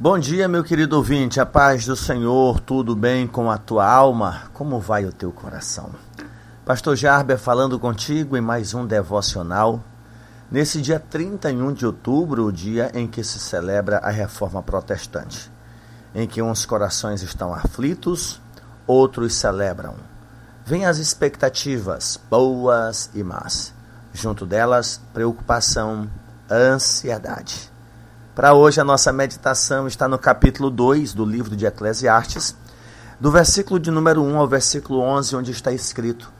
Bom dia, meu querido ouvinte, a paz do Senhor, tudo bem com a tua alma? Como vai o teu coração? Pastor Jarber falando contigo em mais um devocional. Nesse dia 31 de outubro, o dia em que se celebra a reforma protestante, em que uns corações estão aflitos, outros celebram. Vêm as expectativas, boas e más. Junto delas, preocupação, ansiedade. Para hoje, a nossa meditação está no capítulo 2 do livro de Eclesiastes, do versículo de número 1 ao versículo 11, onde está escrito: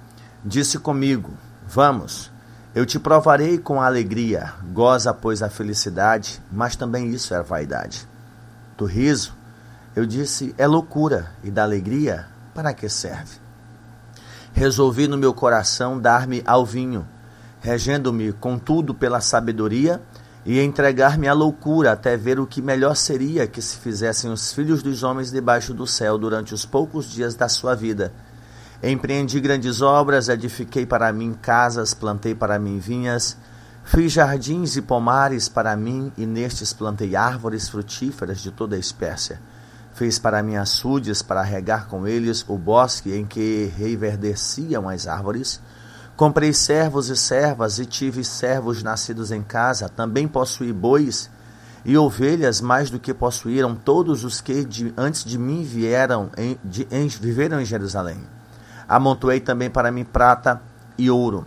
Disse comigo: Vamos, eu te provarei com alegria, goza, pois, a felicidade, mas também isso é vaidade. Do riso, eu disse: É loucura, e da alegria, para que serve? Resolvi no meu coração dar-me ao vinho, regendo-me, contudo, pela sabedoria e entregar-me à loucura até ver o que melhor seria que se fizessem os filhos dos homens debaixo do céu durante os poucos dias da sua vida. Empreendi grandes obras, edifiquei para mim casas, plantei para mim vinhas, fiz jardins e pomares para mim, e nestes plantei árvores frutíferas de toda a espécie. Fiz para mim açudes para regar com eles o bosque em que reverdeciam as árvores Comprei servos e servas e tive servos nascidos em casa. Também possuí bois e ovelhas mais do que possuíram todos os que de, antes de mim vieram em, de, em, viveram em Jerusalém. Amontoei também para mim prata e ouro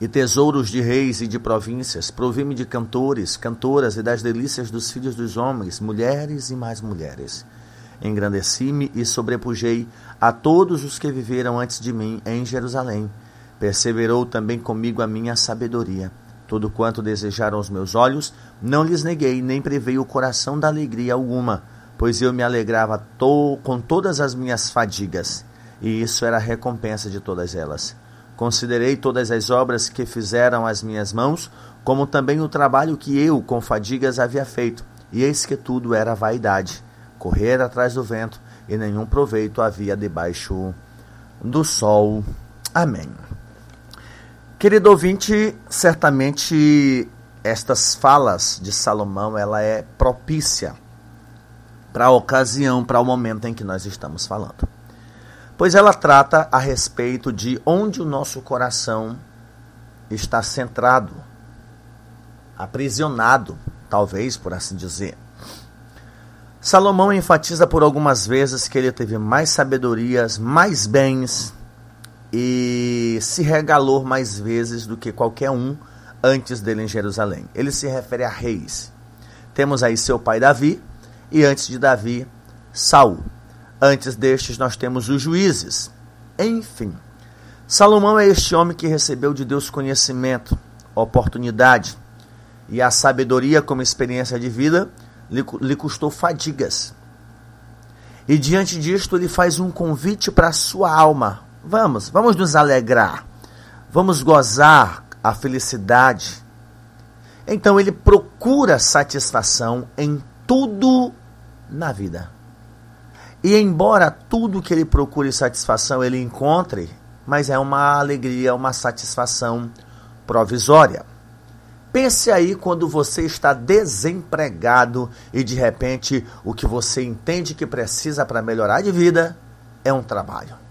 e tesouros de reis e de províncias. Provi-me de cantores, cantoras e das delícias dos filhos dos homens, mulheres e mais mulheres. Engrandeci-me e sobrepujei a todos os que viveram antes de mim em Jerusalém Perseverou também comigo a minha sabedoria. Tudo quanto desejaram os meus olhos, não lhes neguei, nem prevei o coração da alegria alguma, pois eu me alegrava to com todas as minhas fadigas, e isso era a recompensa de todas elas. Considerei todas as obras que fizeram as minhas mãos, como também o trabalho que eu, com fadigas, havia feito, e eis que tudo era vaidade, correr atrás do vento, e nenhum proveito havia debaixo do sol. Amém. Querido ouvinte, certamente estas falas de Salomão ela é propícia para a ocasião, para o momento em que nós estamos falando. Pois ela trata a respeito de onde o nosso coração está centrado, aprisionado, talvez por assim dizer. Salomão enfatiza por algumas vezes que ele teve mais sabedorias, mais bens, e se regalou mais vezes do que qualquer um antes dele em Jerusalém. Ele se refere a reis. Temos aí seu pai Davi e antes de Davi, Saul. Antes destes nós temos os juízes. Enfim, Salomão é este homem que recebeu de Deus conhecimento, oportunidade e a sabedoria como experiência de vida lhe, lhe custou fadigas. E diante disto ele faz um convite para a sua alma, Vamos, vamos nos alegrar. Vamos gozar a felicidade. Então ele procura satisfação em tudo na vida. E embora tudo que ele procure satisfação ele encontre, mas é uma alegria, uma satisfação provisória. Pense aí quando você está desempregado e de repente o que você entende que precisa para melhorar de vida é um trabalho.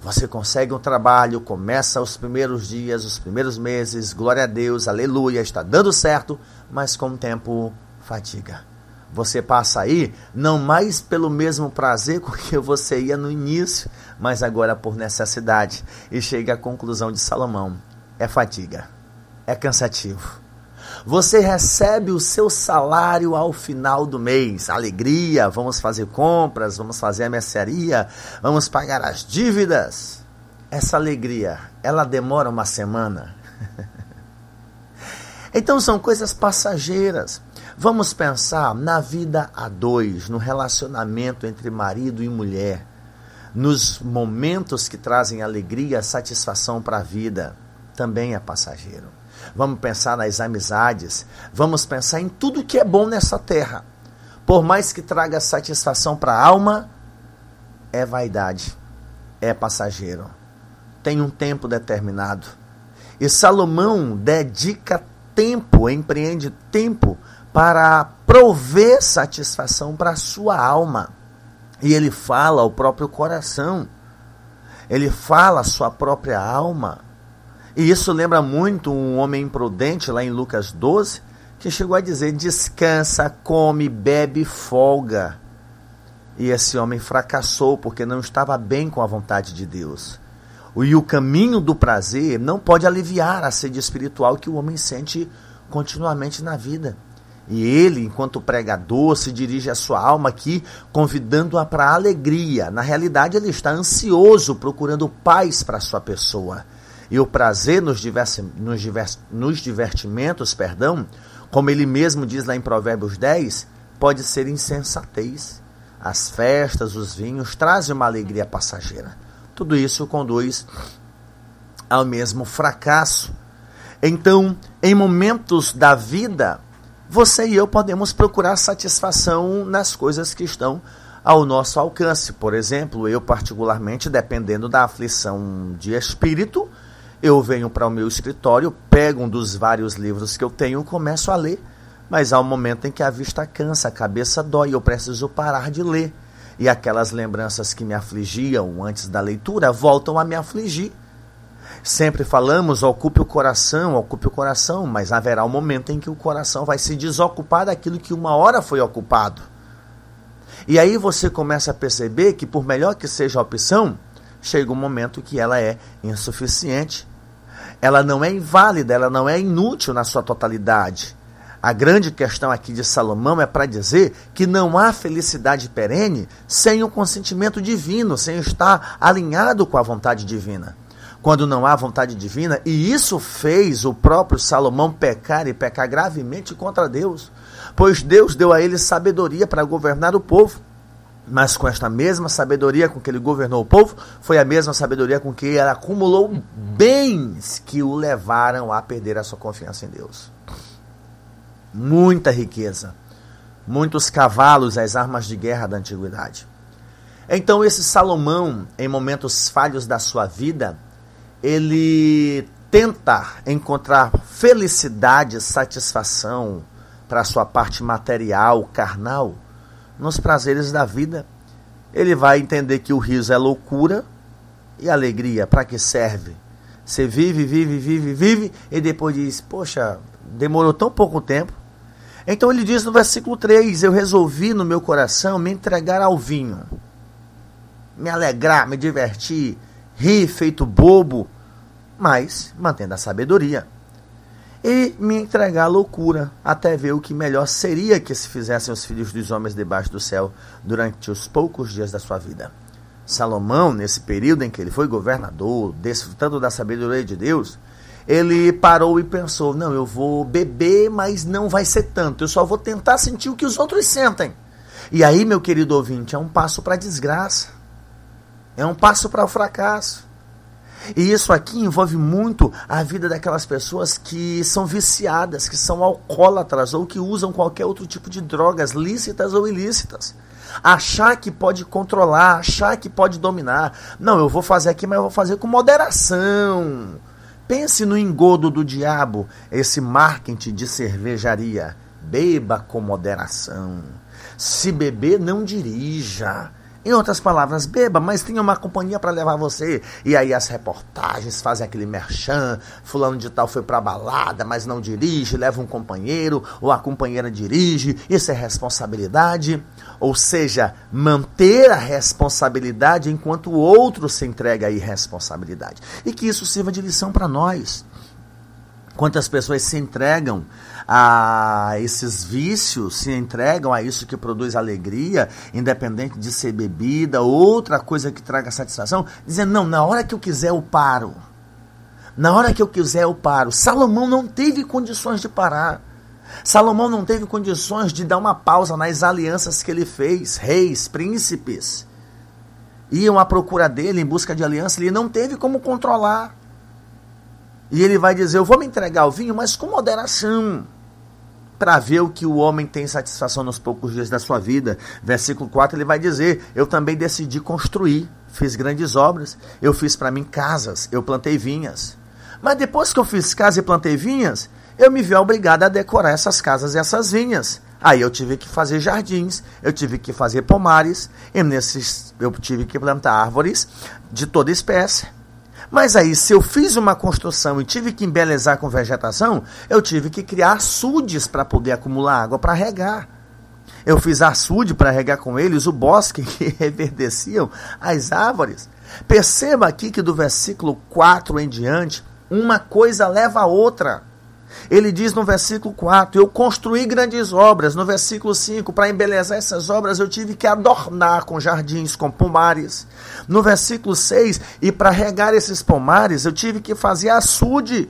Você consegue um trabalho, começa os primeiros dias, os primeiros meses, glória a Deus, aleluia, está dando certo, mas com o tempo fatiga. Você passa aí não mais pelo mesmo prazer com que você ia no início, mas agora por necessidade. E chega à conclusão de Salomão: é fatiga, é cansativo você recebe o seu salário ao final do mês. Alegria, vamos fazer compras, vamos fazer a mercearia, vamos pagar as dívidas. Essa alegria, ela demora uma semana. então são coisas passageiras. Vamos pensar na vida a dois, no relacionamento entre marido e mulher, nos momentos que trazem alegria, satisfação para a vida. Também é passageiro vamos pensar nas amizades, vamos pensar em tudo que é bom nessa terra. Por mais que traga satisfação para a alma, é vaidade, é passageiro, tem um tempo determinado. E Salomão dedica tempo, empreende tempo para prover satisfação para a sua alma. E ele fala ao próprio coração. Ele fala à sua própria alma. E isso lembra muito um homem imprudente lá em Lucas 12, que chegou a dizer: descansa, come, bebe, folga. E esse homem fracassou porque não estava bem com a vontade de Deus. E o caminho do prazer não pode aliviar a sede espiritual que o homem sente continuamente na vida. E ele, enquanto pregador, se dirige à sua alma aqui, convidando-a para a alegria. Na realidade, ele está ansioso, procurando paz para a sua pessoa. E o prazer nos, diversi, nos, divers, nos divertimentos, perdão, como ele mesmo diz lá em Provérbios 10, pode ser insensatez. As festas, os vinhos trazem uma alegria passageira. Tudo isso conduz ao mesmo fracasso. Então, em momentos da vida, você e eu podemos procurar satisfação nas coisas que estão ao nosso alcance. Por exemplo, eu, particularmente, dependendo da aflição de espírito, eu venho para o meu escritório, pego um dos vários livros que eu tenho e começo a ler. Mas há um momento em que a vista cansa, a cabeça dói, eu preciso parar de ler. E aquelas lembranças que me afligiam antes da leitura voltam a me afligir. Sempre falamos, ocupe o coração, ocupe o coração, mas haverá um momento em que o coração vai se desocupar daquilo que uma hora foi ocupado. E aí você começa a perceber que, por melhor que seja a opção, chega um momento que ela é insuficiente. Ela não é inválida, ela não é inútil na sua totalidade. A grande questão aqui de Salomão é para dizer que não há felicidade perene sem o consentimento divino, sem estar alinhado com a vontade divina. Quando não há vontade divina, e isso fez o próprio Salomão pecar e pecar gravemente contra Deus, pois Deus deu a ele sabedoria para governar o povo. Mas com esta mesma sabedoria com que ele governou o povo, foi a mesma sabedoria com que ele acumulou bens que o levaram a perder a sua confiança em Deus. Muita riqueza, muitos cavalos, as armas de guerra da antiguidade. Então, esse Salomão, em momentos falhos da sua vida, ele tenta encontrar felicidade, satisfação para a sua parte material, carnal nos prazeres da vida. Ele vai entender que o riso é loucura e alegria. Para que serve? Você vive, vive, vive, vive e depois diz: Poxa, demorou tão pouco tempo. Então ele diz no versículo 3: Eu resolvi no meu coração me entregar ao vinho, me alegrar, me divertir, rir feito bobo, mas mantendo a sabedoria e me entregar à loucura, até ver o que melhor seria que se fizessem os filhos dos homens debaixo do céu durante os poucos dias da sua vida. Salomão, nesse período em que ele foi governador, desfrutando da sabedoria de Deus, ele parou e pensou: não, eu vou beber, mas não vai ser tanto, eu só vou tentar sentir o que os outros sentem. E aí, meu querido ouvinte, é um passo para a desgraça, é um passo para o fracasso. E isso aqui envolve muito a vida daquelas pessoas que são viciadas, que são alcoólatras ou que usam qualquer outro tipo de drogas, lícitas ou ilícitas. Achar que pode controlar, achar que pode dominar. Não, eu vou fazer aqui, mas eu vou fazer com moderação. Pense no engodo do diabo, esse marketing de cervejaria. Beba com moderação. Se beber, não dirija. Em outras palavras, beba, mas tenha uma companhia para levar você. E aí as reportagens fazem aquele merchan, fulano de tal foi para balada, mas não dirige, leva um companheiro, ou a companheira dirige, isso é responsabilidade. Ou seja, manter a responsabilidade enquanto o outro se entrega à irresponsabilidade. E que isso sirva de lição para nós. Quantas pessoas se entregam a esses vícios, se entregam a isso que produz alegria, independente de ser bebida, outra coisa que traga satisfação, dizendo: não, na hora que eu quiser eu paro. Na hora que eu quiser eu paro. Salomão não teve condições de parar. Salomão não teve condições de dar uma pausa nas alianças que ele fez. Reis, príncipes iam à procura dele em busca de aliança, ele não teve como controlar. E ele vai dizer: Eu vou me entregar ao vinho, mas com moderação para ver o que o homem tem satisfação nos poucos dias da sua vida. Versículo 4 ele vai dizer: Eu também decidi construir, fiz grandes obras, eu fiz para mim casas, eu plantei vinhas. Mas depois que eu fiz casa e plantei vinhas, eu me vi obrigado a decorar essas casas e essas vinhas. Aí eu tive que fazer jardins, eu tive que fazer pomares, e nesses eu tive que plantar árvores de toda espécie. Mas aí, se eu fiz uma construção e tive que embelezar com vegetação, eu tive que criar açudes para poder acumular água para regar. Eu fiz açude para regar com eles o bosque que reverdeciam as árvores. Perceba aqui que do versículo 4 em diante, uma coisa leva a outra. Ele diz no versículo 4: Eu construí grandes obras. No versículo 5, para embelezar essas obras, eu tive que adornar com jardins, com pomares. No versículo 6, e para regar esses pomares, eu tive que fazer açude.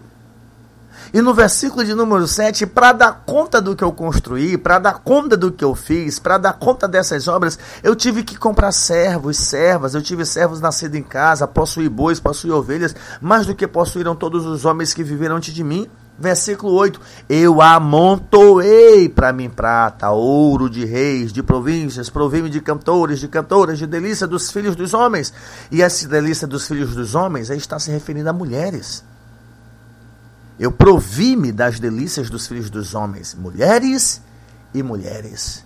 E no versículo de número 7, para dar conta do que eu construí, para dar conta do que eu fiz, para dar conta dessas obras, eu tive que comprar servos, servas, eu tive servos nascidos em casa, possuí bois, possuí ovelhas, mais do que possuíram todos os homens que viveram antes de mim. Versículo 8: Eu amontoei para mim prata, ouro de reis, de províncias, provi-me de cantores, de cantoras, de delícia dos filhos dos homens. E essa delícia dos filhos dos homens aí está se referindo a mulheres. Eu provi-me das delícias dos filhos dos homens, mulheres e mulheres.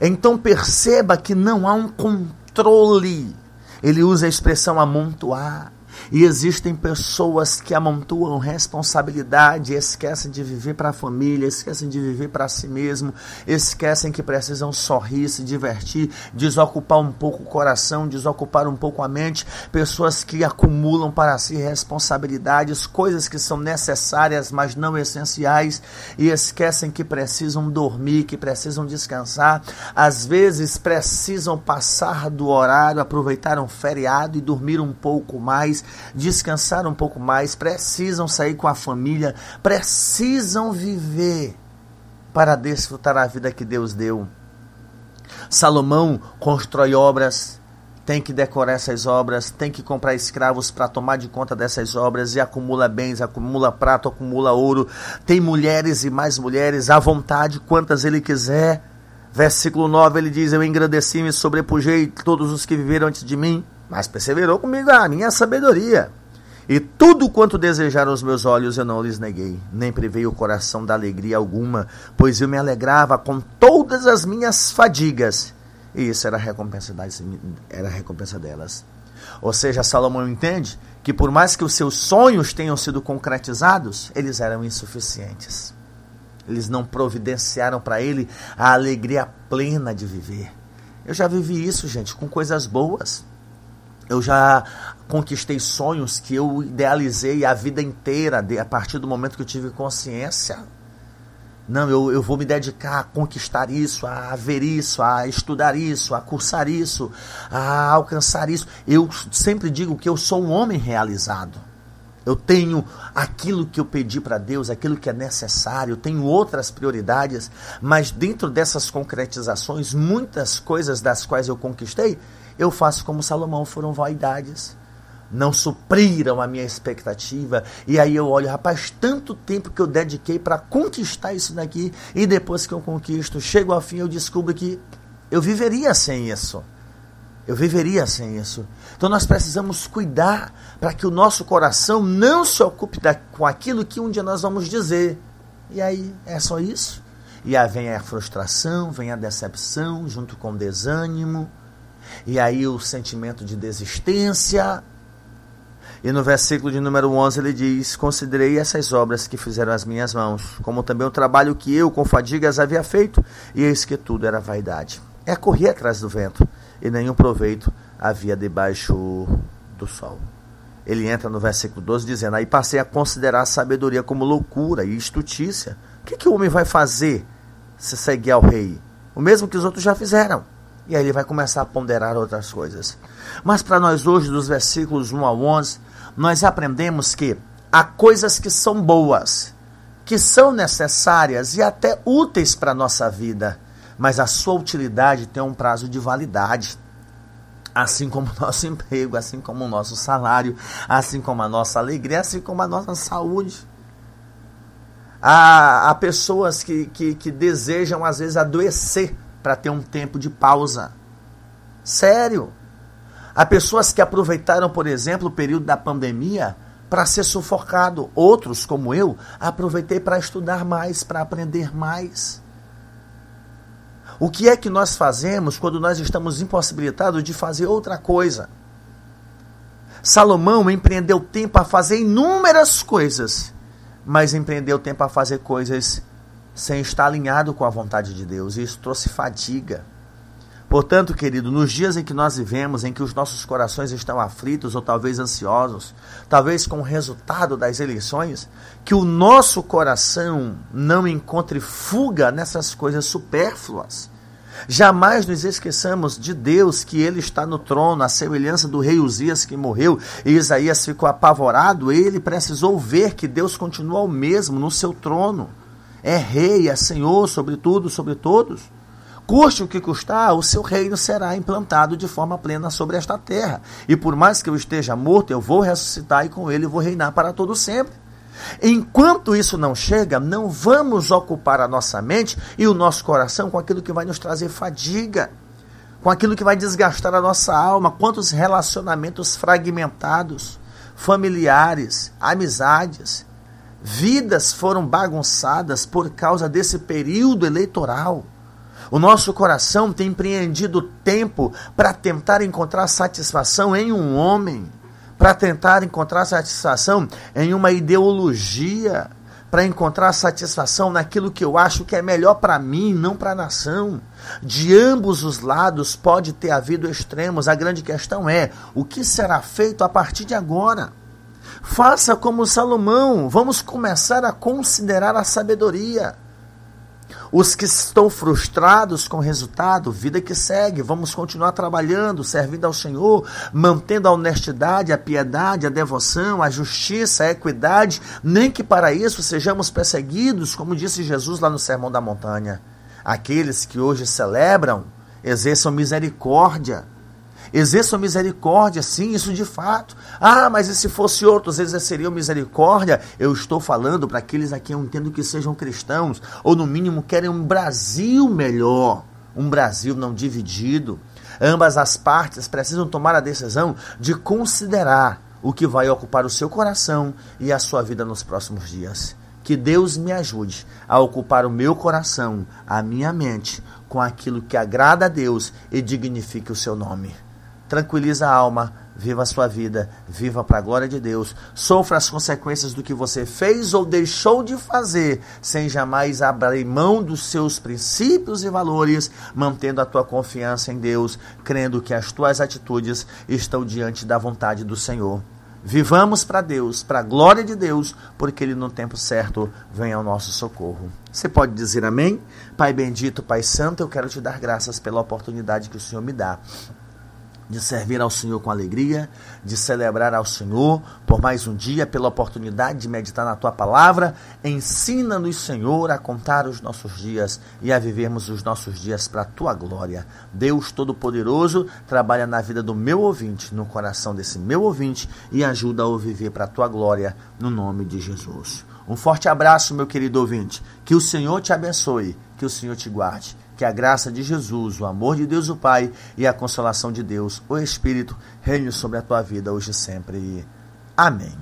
Então perceba que não há um controle. Ele usa a expressão amontoar. E existem pessoas que amontoam responsabilidade, esquecem de viver para a família, esquecem de viver para si mesmo, esquecem que precisam sorrir, se divertir, desocupar um pouco o coração, desocupar um pouco a mente. Pessoas que acumulam para si responsabilidades, coisas que são necessárias, mas não essenciais, e esquecem que precisam dormir, que precisam descansar. Às vezes precisam passar do horário, aproveitar um feriado e dormir um pouco mais descansar um pouco mais, precisam sair com a família, precisam viver para desfrutar a vida que Deus deu. Salomão constrói obras, tem que decorar essas obras, tem que comprar escravos para tomar de conta dessas obras e acumula bens, acumula prata, acumula ouro. Tem mulheres e mais mulheres à vontade, quantas ele quiser. Versículo 9 ele diz: Eu engrandeci-me e sobrepujei todos os que viveram antes de mim mas perseverou comigo a minha sabedoria. E tudo quanto desejaram os meus olhos eu não lhes neguei, nem privei o coração da alegria alguma, pois eu me alegrava com todas as minhas fadigas, e isso era a recompensa, das, era a recompensa delas. Ou seja, Salomão entende que por mais que os seus sonhos tenham sido concretizados, eles eram insuficientes. Eles não providenciaram para ele a alegria plena de viver. Eu já vivi isso, gente, com coisas boas. Eu já conquistei sonhos que eu idealizei a vida inteira, a partir do momento que eu tive consciência. Não, eu, eu vou me dedicar a conquistar isso, a ver isso, a estudar isso, a cursar isso, a alcançar isso. Eu sempre digo que eu sou um homem realizado. Eu tenho aquilo que eu pedi para Deus, aquilo que é necessário, eu tenho outras prioridades, mas dentro dessas concretizações, muitas coisas das quais eu conquistei, eu faço como Salomão, foram vaidades. Não supriram a minha expectativa. E aí eu olho, rapaz, tanto tempo que eu dediquei para conquistar isso daqui. E depois que eu conquisto, chego ao fim, eu descubro que eu viveria sem isso. Eu viveria sem isso. Então nós precisamos cuidar para que o nosso coração não se ocupe da, com aquilo que um dia nós vamos dizer. E aí, é só isso? E aí vem a frustração, vem a decepção, junto com o desânimo. E aí o sentimento de desistência. E no versículo de número 11 ele diz: Considerei essas obras que fizeram as minhas mãos, como também o trabalho que eu com fadigas havia feito, e eis que tudo era vaidade. É correr atrás do vento, e nenhum proveito havia debaixo do sol. Ele entra no versículo 12 dizendo: Aí passei a considerar a sabedoria como loucura e estutícia. O que, que o homem vai fazer se seguir ao rei? O mesmo que os outros já fizeram. E aí ele vai começar a ponderar outras coisas. Mas para nós hoje, dos versículos 1 a 11, nós aprendemos que há coisas que são boas, que são necessárias e até úteis para a nossa vida, mas a sua utilidade tem um prazo de validade. Assim como o nosso emprego, assim como o nosso salário, assim como a nossa alegria, assim como a nossa saúde. Há, há pessoas que, que, que desejam, às vezes, adoecer para ter um tempo de pausa. Sério. Há pessoas que aproveitaram, por exemplo, o período da pandemia para ser sufocado. Outros, como eu, aproveitei para estudar mais, para aprender mais. O que é que nós fazemos quando nós estamos impossibilitados de fazer outra coisa? Salomão empreendeu tempo a fazer inúmeras coisas, mas empreendeu tempo a fazer coisas sem estar alinhado com a vontade de Deus. E isso trouxe fadiga. Portanto, querido, nos dias em que nós vivemos, em que os nossos corações estão aflitos ou talvez ansiosos, talvez com o resultado das eleições, que o nosso coração não encontre fuga nessas coisas supérfluas. Jamais nos esqueçamos de Deus, que Ele está no trono, a semelhança do rei Uzias que morreu, e Isaías ficou apavorado. Ele precisou ver que Deus continua o mesmo no seu trono. É rei, é senhor sobre tudo, sobre todos. Custe o que custar, o seu reino será implantado de forma plena sobre esta terra. E por mais que eu esteja morto, eu vou ressuscitar e com ele vou reinar para todo sempre. Enquanto isso não chega, não vamos ocupar a nossa mente e o nosso coração com aquilo que vai nos trazer fadiga, com aquilo que vai desgastar a nossa alma. Quantos relacionamentos fragmentados, familiares, amizades, vidas foram bagunçadas por causa desse período eleitoral. O nosso coração tem empreendido tempo para tentar encontrar satisfação em um homem, para tentar encontrar satisfação em uma ideologia, para encontrar satisfação naquilo que eu acho que é melhor para mim, não para a nação. De ambos os lados pode ter havido extremos. A grande questão é: o que será feito a partir de agora? Faça como Salomão, vamos começar a considerar a sabedoria. Os que estão frustrados com o resultado, vida que segue, vamos continuar trabalhando, servindo ao Senhor, mantendo a honestidade, a piedade, a devoção, a justiça, a equidade, nem que para isso sejamos perseguidos, como disse Jesus lá no Sermão da Montanha. Aqueles que hoje celebram, exerçam misericórdia, Exerçam misericórdia, sim, isso de fato. Ah, mas e se fosse outros exerceriam misericórdia? Eu estou falando para aqueles a quem eu entendo que sejam cristãos, ou no mínimo querem um Brasil melhor, um Brasil não dividido. Ambas as partes precisam tomar a decisão de considerar o que vai ocupar o seu coração e a sua vida nos próximos dias. Que Deus me ajude a ocupar o meu coração, a minha mente, com aquilo que agrada a Deus e dignifique o seu nome tranquiliza a alma, viva a sua vida, viva para a glória de Deus, sofra as consequências do que você fez ou deixou de fazer, sem jamais abrir mão dos seus princípios e valores, mantendo a tua confiança em Deus, crendo que as tuas atitudes estão diante da vontade do Senhor. Vivamos para Deus, para a glória de Deus, porque Ele no tempo certo vem ao nosso socorro. Você pode dizer amém? Pai bendito, Pai santo, eu quero te dar graças pela oportunidade que o Senhor me dá de servir ao Senhor com alegria, de celebrar ao Senhor por mais um dia, pela oportunidade de meditar na tua palavra. Ensina-nos, Senhor, a contar os nossos dias e a vivermos os nossos dias para a tua glória. Deus Todo-Poderoso, trabalha na vida do meu ouvinte, no coração desse meu ouvinte e ajuda a viver para a tua glória, no nome de Jesus. Um forte abraço, meu querido ouvinte. Que o Senhor te abençoe, que o Senhor te guarde que a graça de Jesus, o amor de Deus o Pai e a consolação de Deus, o Espírito, reine sobre a tua vida hoje e sempre. Amém.